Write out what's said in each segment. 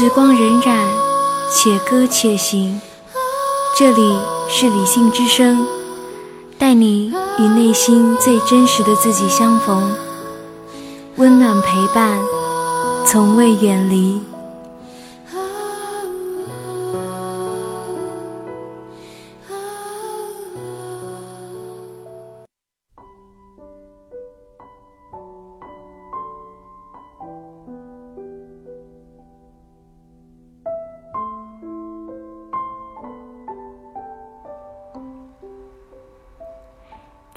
时光荏苒，且歌且行。这里是理性之声，带你与内心最真实的自己相逢，温暖陪伴，从未远离。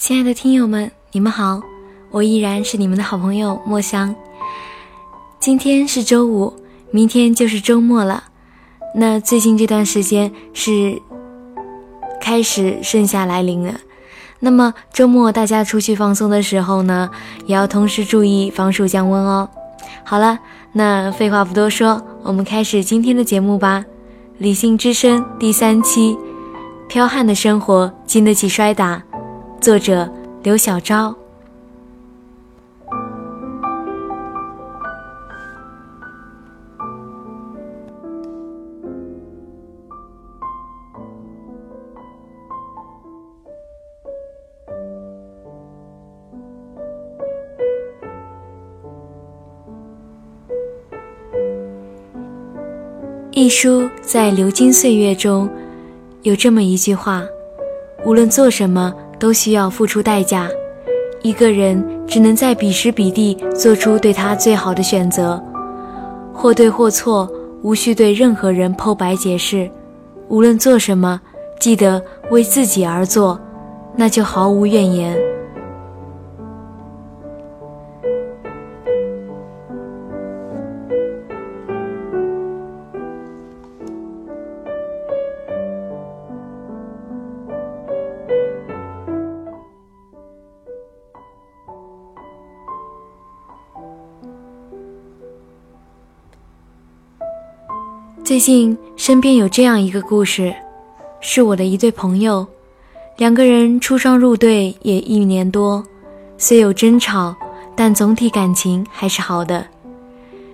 亲爱的听友们，你们好，我依然是你们的好朋友墨香。今天是周五，明天就是周末了。那最近这段时间是开始盛夏来临了。那么周末大家出去放松的时候呢，也要同时注意防暑降温哦。好了，那废话不多说，我们开始今天的节目吧。理性之声第三期，剽悍的生活经得起摔打。作者刘小昭。一书在流金岁月中，有这么一句话：无论做什么。都需要付出代价，一个人只能在彼时彼地做出对他最好的选择，或对或错，无需对任何人剖白解释。无论做什么，记得为自己而做，那就毫无怨言。最近身边有这样一个故事，是我的一对朋友，两个人出双入对也一年多，虽有争吵，但总体感情还是好的。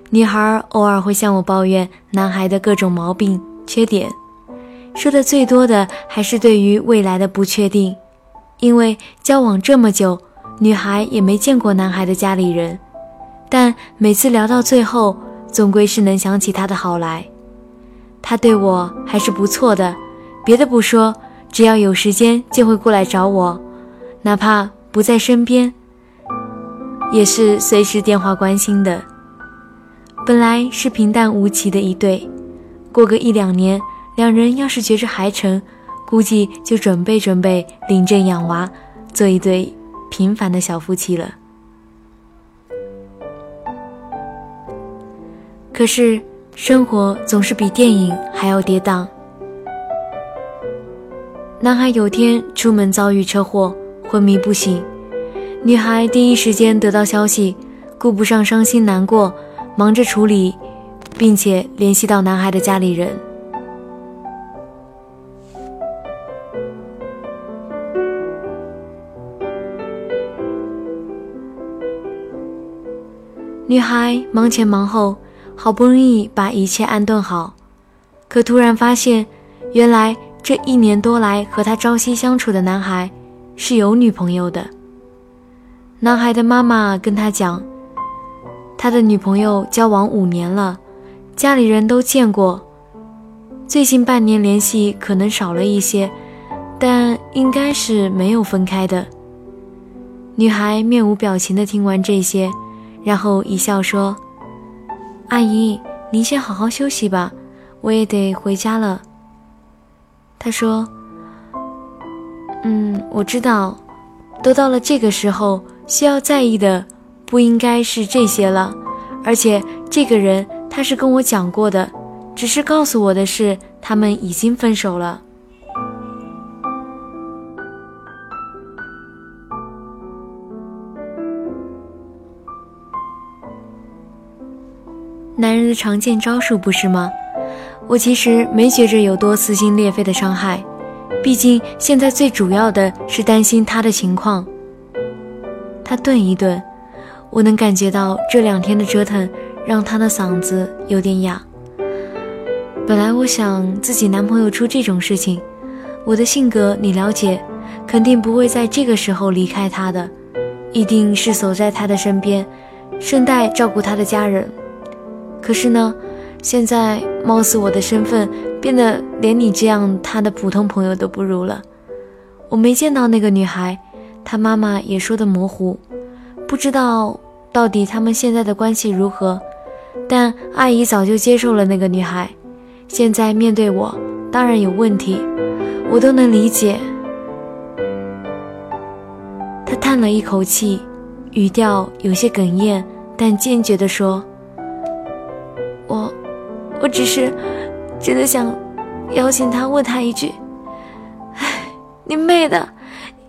女孩偶尔会向我抱怨男孩的各种毛病缺点，说的最多的还是对于未来的不确定，因为交往这么久，女孩也没见过男孩的家里人，但每次聊到最后，总归是能想起他的好来。他对我还是不错的，别的不说，只要有时间就会过来找我，哪怕不在身边，也是随时电话关心的。本来是平淡无奇的一对，过个一两年，两人要是觉着还成，估计就准备准备领证养娃，做一对平凡的小夫妻了。可是。生活总是比电影还要跌宕。男孩有天出门遭遇车祸，昏迷不醒。女孩第一时间得到消息，顾不上伤心难过，忙着处理，并且联系到男孩的家里人。女孩忙前忙后。好不容易把一切安顿好，可突然发现，原来这一年多来和他朝夕相处的男孩是有女朋友的。男孩的妈妈跟他讲，他的女朋友交往五年了，家里人都见过，最近半年联系可能少了一些，但应该是没有分开的。女孩面无表情的听完这些，然后一笑说。阿姨，您先好好休息吧，我也得回家了。他说：“嗯，我知道，都到了这个时候，需要在意的不应该是这些了。而且这个人他是跟我讲过的，只是告诉我的是他们已经分手了。”男人的常见招数不是吗？我其实没觉着有多撕心裂肺的伤害，毕竟现在最主要的是担心他的情况。他顿一顿，我能感觉到这两天的折腾让他的嗓子有点哑。本来我想自己男朋友出这种事情，我的性格你了解，肯定不会在这个时候离开他的，一定是守在他的身边，顺带照顾他的家人。可是呢，现在貌似我的身份变得连你这样他的普通朋友都不如了。我没见到那个女孩，她妈妈也说的模糊，不知道到底他们现在的关系如何。但阿姨早就接受了那个女孩。现在面对我，当然有问题，我都能理解。他叹了一口气，语调有些哽咽，但坚决地说：“，我只是真的想邀请他，问他一句：哎，你妹的，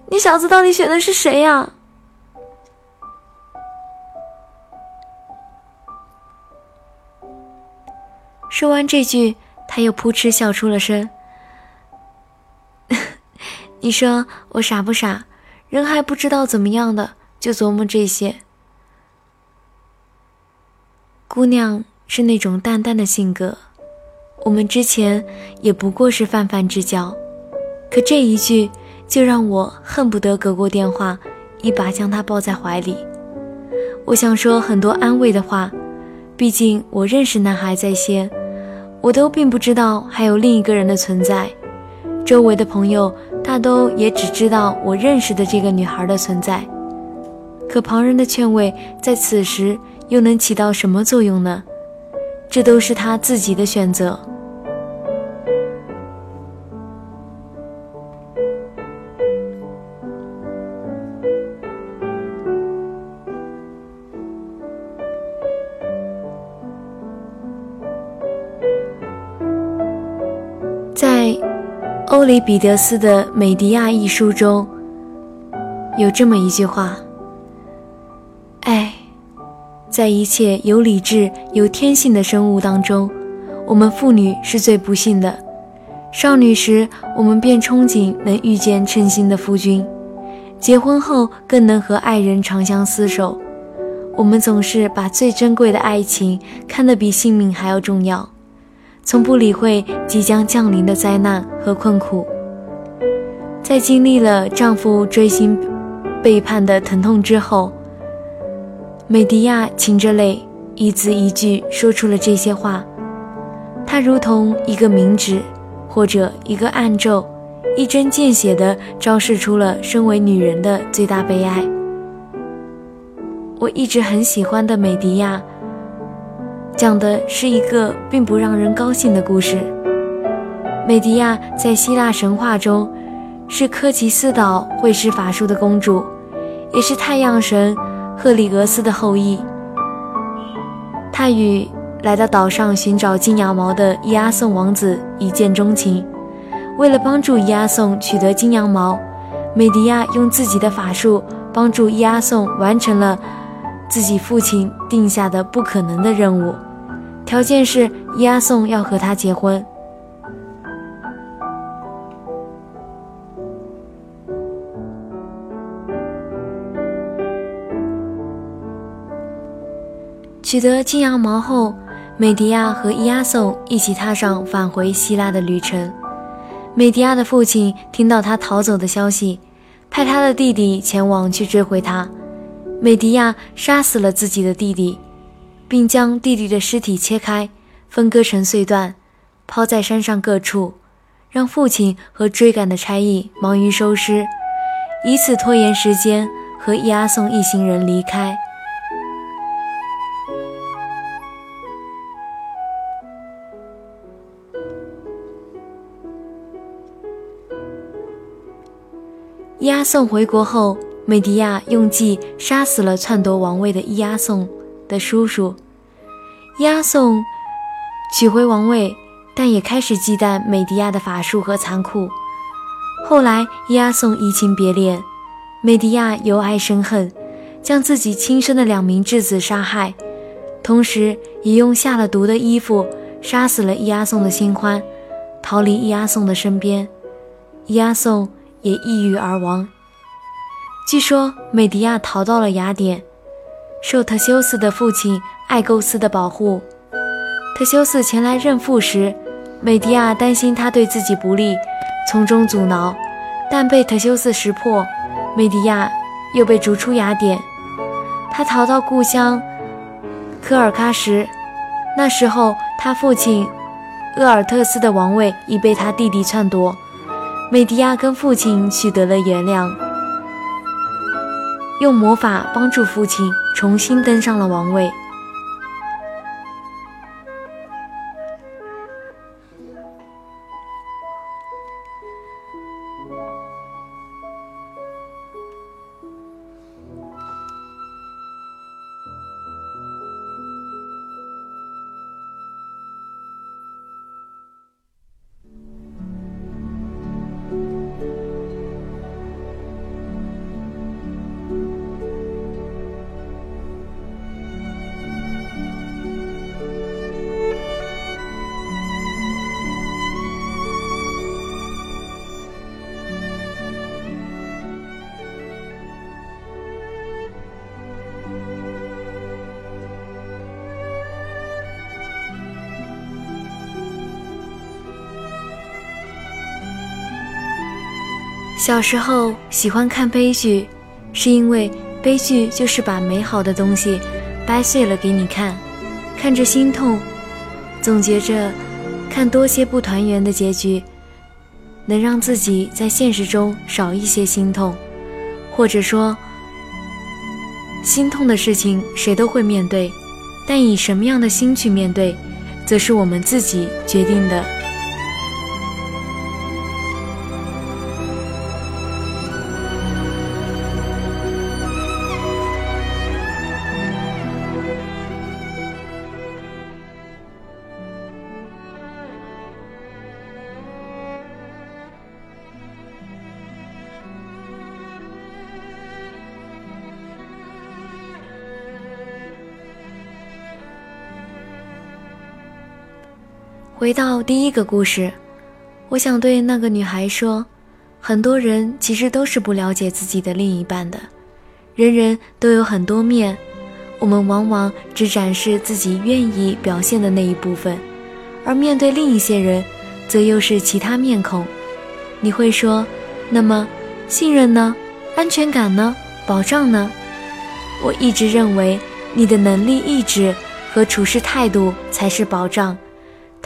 你小子到底选的是谁呀？”说完这句。他又扑哧笑出了声。你说我傻不傻？人还不知道怎么样的，就琢磨这些。姑娘是那种淡淡的性格，我们之前也不过是泛泛之交，可这一句就让我恨不得隔过电话，一把将她抱在怀里。我想说很多安慰的话，毕竟我认识男孩在先。我都并不知道还有另一个人的存在，周围的朋友大都也只知道我认识的这个女孩的存在。可旁人的劝慰在此时又能起到什么作用呢？这都是他自己的选择。在欧里彼得斯的《美狄亚》一书中有这么一句话：“，在一切有理智、有天性的生物当中，我们妇女是最不幸的。少女时，我们便憧憬能遇见称心的夫君；结婚后，更能和爱人长相厮守。我们总是把最珍贵的爱情看得比性命还要重要。”从不理会即将降临的灾难和困苦，在经历了丈夫追星背叛的疼痛之后，美迪亚噙着泪，一字一句说出了这些话。她如同一个明指，或者一个暗咒，一针见血地昭示出了身为女人的最大悲哀。我一直很喜欢的美迪亚。讲的是一个并不让人高兴的故事。美狄亚在希腊神话中是科奇斯岛会施法术的公主，也是太阳神赫里俄斯的后裔。他与来到岛上寻找金羊毛的伊阿宋王子一见钟情。为了帮助伊阿宋取得金羊毛，美狄亚用自己的法术帮助伊阿宋完成了自己父亲定下的不可能的任务。条件是伊阿宋要和他结婚。取得金羊毛后，美迪亚和伊阿宋一起踏上返回希腊的旅程。美迪亚的父亲听到他逃走的消息，派他的弟弟前往去追回他。美迪亚杀死了自己的弟弟。并将弟弟的尸体切开，分割成碎段，抛在山上各处，让父亲和追赶的差役忙于收尸，以此拖延时间，和伊阿宋一行人离开。伊阿宋回国后，美狄亚用计杀死了篡夺王位的伊阿宋。的叔叔伊阿宋取回王位，但也开始忌惮美狄亚的法术和残酷。后来伊阿宋移情别恋，美狄亚由爱生恨，将自己亲生的两名质子杀害，同时也用下了毒的衣服杀死了伊阿宋的新欢，逃离伊阿宋的身边。伊阿宋也抑郁而亡。据说美狄亚逃到了雅典。受特修斯的父亲艾构斯的保护，特修斯前来认父时，美迪亚担心他对自己不利，从中阻挠，但被特修斯识破，美迪亚又被逐出雅典。他逃到故乡科尔喀什，那时候他父亲鄂尔特斯的王位已被他弟弟篡夺。美迪亚跟父亲取得了原谅，用魔法帮助父亲重新登上了王位。小时候喜欢看悲剧，是因为悲剧就是把美好的东西掰碎了给你看，看着心痛，总觉着看多些不团圆的结局，能让自己在现实中少一些心痛，或者说，心痛的事情谁都会面对，但以什么样的心去面对，则是我们自己决定的。回到第一个故事，我想对那个女孩说：很多人其实都是不了解自己的另一半的。人人都有很多面，我们往往只展示自己愿意表现的那一部分，而面对另一些人，则又是其他面孔。你会说：那么，信任呢？安全感呢？保障呢？我一直认为，你的能力、意志和处事态度才是保障。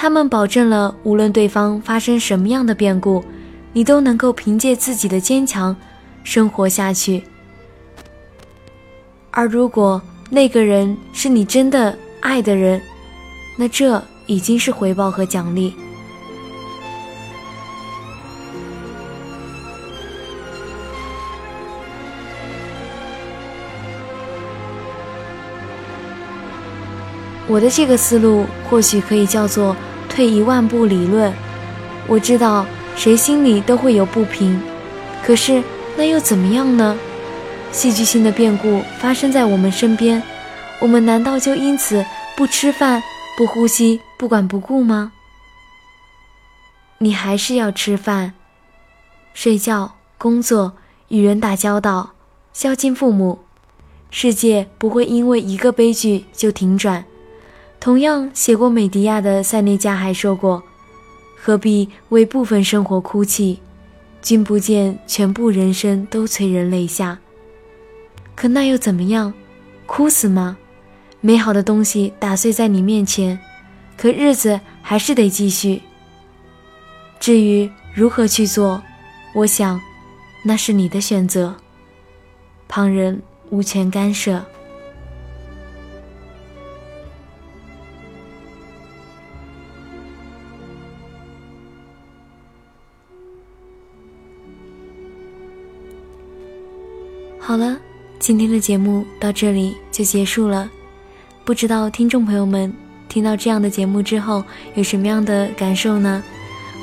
他们保证了，无论对方发生什么样的变故，你都能够凭借自己的坚强生活下去。而如果那个人是你真的爱的人，那这已经是回报和奖励。我的这个思路或许可以叫做“退一万步理论”。我知道谁心里都会有不平，可是那又怎么样呢？戏剧性的变故发生在我们身边，我们难道就因此不吃饭、不呼吸、不管不顾吗？你还是要吃饭、睡觉、工作、与人打交道、孝敬父母。世界不会因为一个悲剧就停转。同样写过美迪亚的塞内加还说过：“何必为部分生活哭泣？君不见全部人生都催人泪下。可那又怎么样？哭死吗？美好的东西打碎在你面前，可日子还是得继续。至于如何去做，我想，那是你的选择，旁人无权干涉。”好了，今天的节目到这里就结束了。不知道听众朋友们听到这样的节目之后有什么样的感受呢？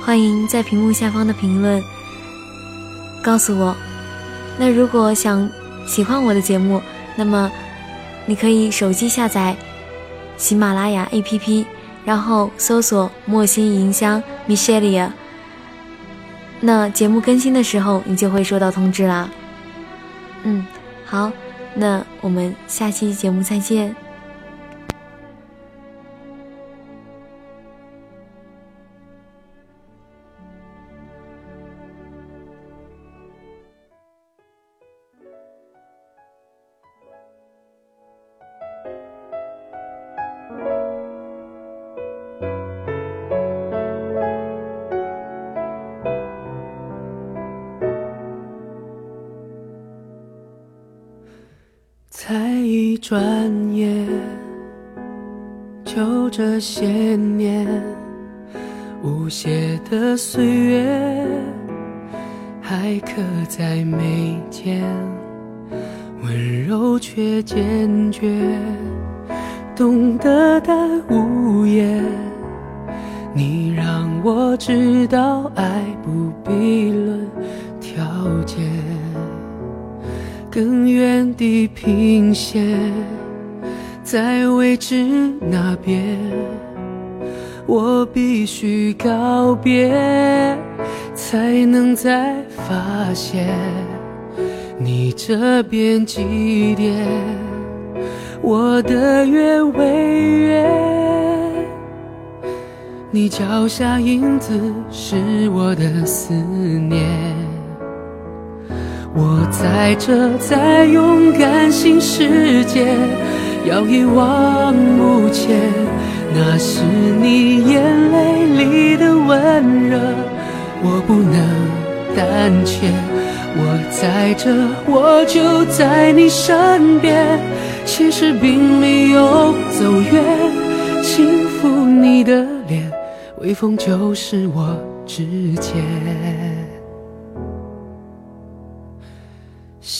欢迎在屏幕下方的评论告诉我。那如果想喜欢我的节目，那么你可以手机下载喜马拉雅 APP，然后搜索“莫心银香 Michelia”。那节目更新的时候，你就会收到通知啦。嗯，好，那我们下期节目再见。转眼，就这些年，无邪的岁月还刻在眉间，温柔却坚决，懂得的无言。你让我知道，爱不必论条件。更远地平线，在未知那边，我必须告别，才能再发现你这边几点，我的月为圆，你脚下影子是我的思念。我在这，在勇敢新世界，要一往无前。那是你眼泪里的温热，我不能胆怯。我在这，我就在你身边。其实并没有走远，轻抚你的脸，微风就是我指尖。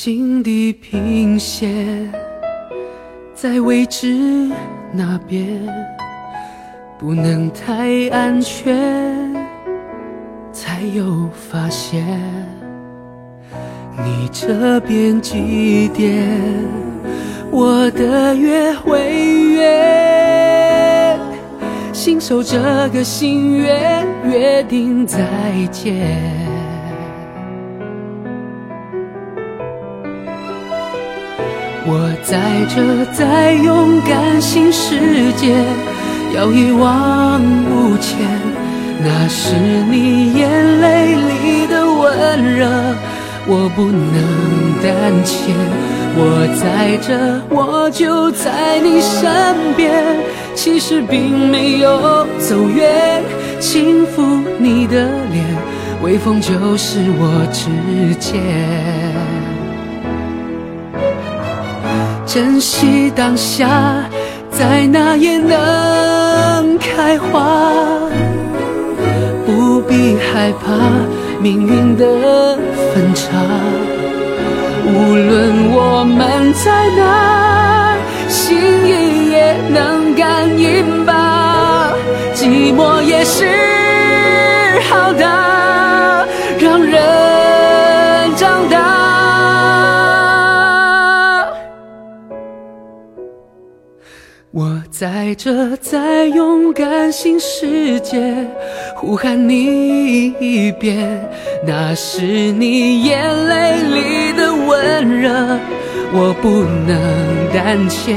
心地平线，在未知那边，不能太安全，才有发现。你这边几点，我的约会约，信守这个心愿，约定再见。我在这，在勇敢新世界，要一往无前。那是你眼泪里的温热，我不能胆怯。我在这，我就在你身边。其实并没有走远，轻抚你的脸，微风就是我指尖。珍惜当下，在那也能开花，不必害怕命运的分岔。无论我们在哪，在这，在勇敢新世界，呼喊你一遍。那是你眼泪里的温热，我不能胆怯。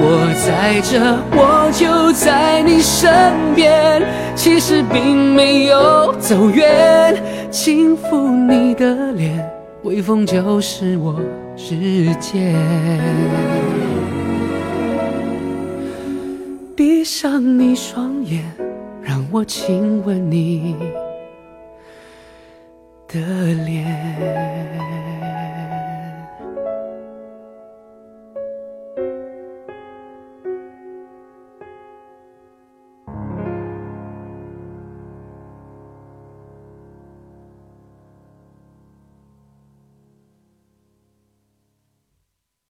我在这，我就在你身边。其实并没有走远，轻抚你的脸，微风就是我指尖。闭上你双眼，让我亲吻你的脸。